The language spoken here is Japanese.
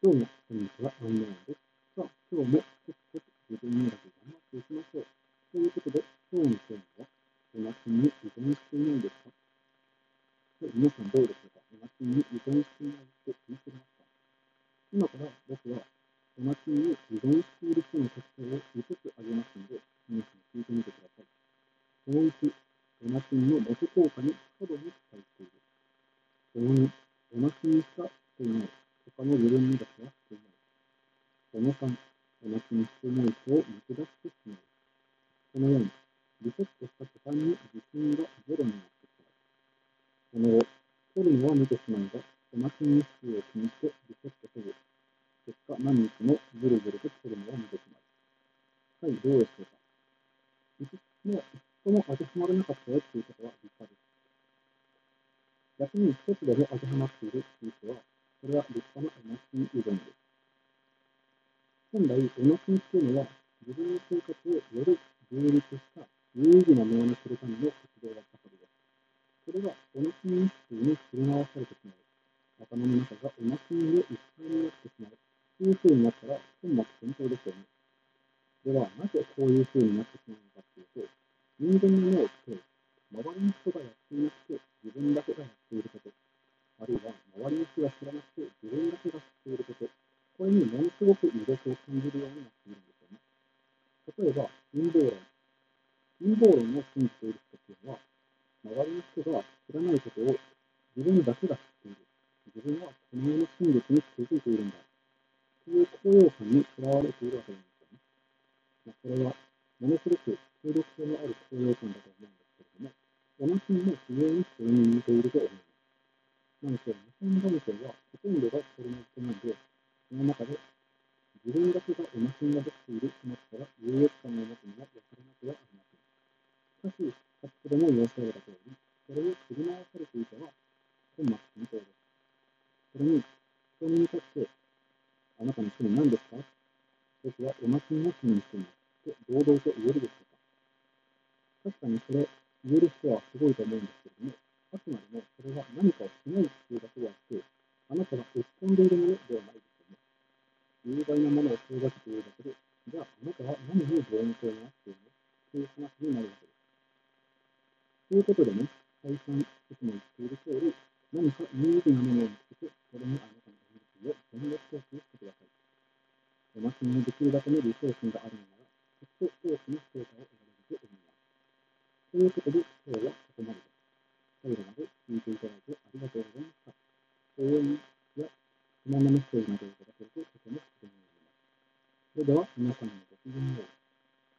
どうも、こんにちは、アンノーです。さあ、今日もコツコツ自分磨き頑張っていきましょう。ということで、今日のテーマは、おなきに依存していないです。か、皆さんどうでしょうかおなきに依存していないって聞いてます。か今から僕は、おなきに依存している人の特徴を5つ挙げます。ので、皆さん聞いてみてください。その1、おなきの元効果に過度に期待している。その2、おなきにしかしていない。他の自分にだけはしていない。その3、おなきにしていない人を見下してしまう。その4、リセットした途端に自信がゼロになってしまう。その後、取るのは見てしまうが、おなき日数を気にしてリセットせず、結果何日もずるずると取るのは見てしまう。はい、どうでしょうか。もう一個も当てはまらなかったよっていうことは立派です。逆に一つでも当てはまっているっていう人は、これは立派なおなし依存です。本来、おなしっていうのは、自分の生活をより充実した有意義なものにするための活動だったからです。それが、おなし日数に振り回されてしまう。頭の中がおなしでいっぱいになってしまう。という風になったら、本末転倒ですよね。では、なぜこういう風になってしまうのかっていうと、人間の脳って、周りの人がやっていなくて、自分だけがやっていること。あるいは周りの人が知らなくて自分だけが知っていること、これにものすごく魅力を感じるようになっているんですよね。例えば、陰謀論。陰謀論を信じている人っていうのは、周りの人が知らないことを自分だけが知っている。自分はこの世の真実に気づいているんだ。という高揚感にとらわれているわけなんですよね。まあ、これは、ものすごく中毒性のある高揚感だと思うんですけれども、おなしにも非常にそれに似ていると思います。なんせ、日本男性はほとんどがそれの人なんで、その中で自分だけがおなしができているとなったら、優越感を持つのは分からなくはありません。しかし、先ほども言わせられた通り、それを振り回されていたは、本末転倒です。それに、人に向かって、あなたの趣味何ですか僕はおなしの趣味にしています。と堂々と言えるでしょうか。確かにそれ、言える人はすごいと思うんですけれども、あくまでもそれは何かをしないっていうだけであって、あなたが落ち込んでいるものではないです。有害なものを遠ざけているだけで、じゃああなたは何に望遠鏡があっているのという話になるわけです。ということでね、再三いつも言っている通り、何か有意義なものを見つけて、それにあなたのエネルギーを全力投球してください。おまけにできるだけのリソースがあるなら、きっと多くの成果を得られると思います。ということで、今日はここまでです。最後まで聞いていただいてありがとうございました。応援や質問のメッセージなどをいただけるととても励みになります。それでは皆様のごきげんよう。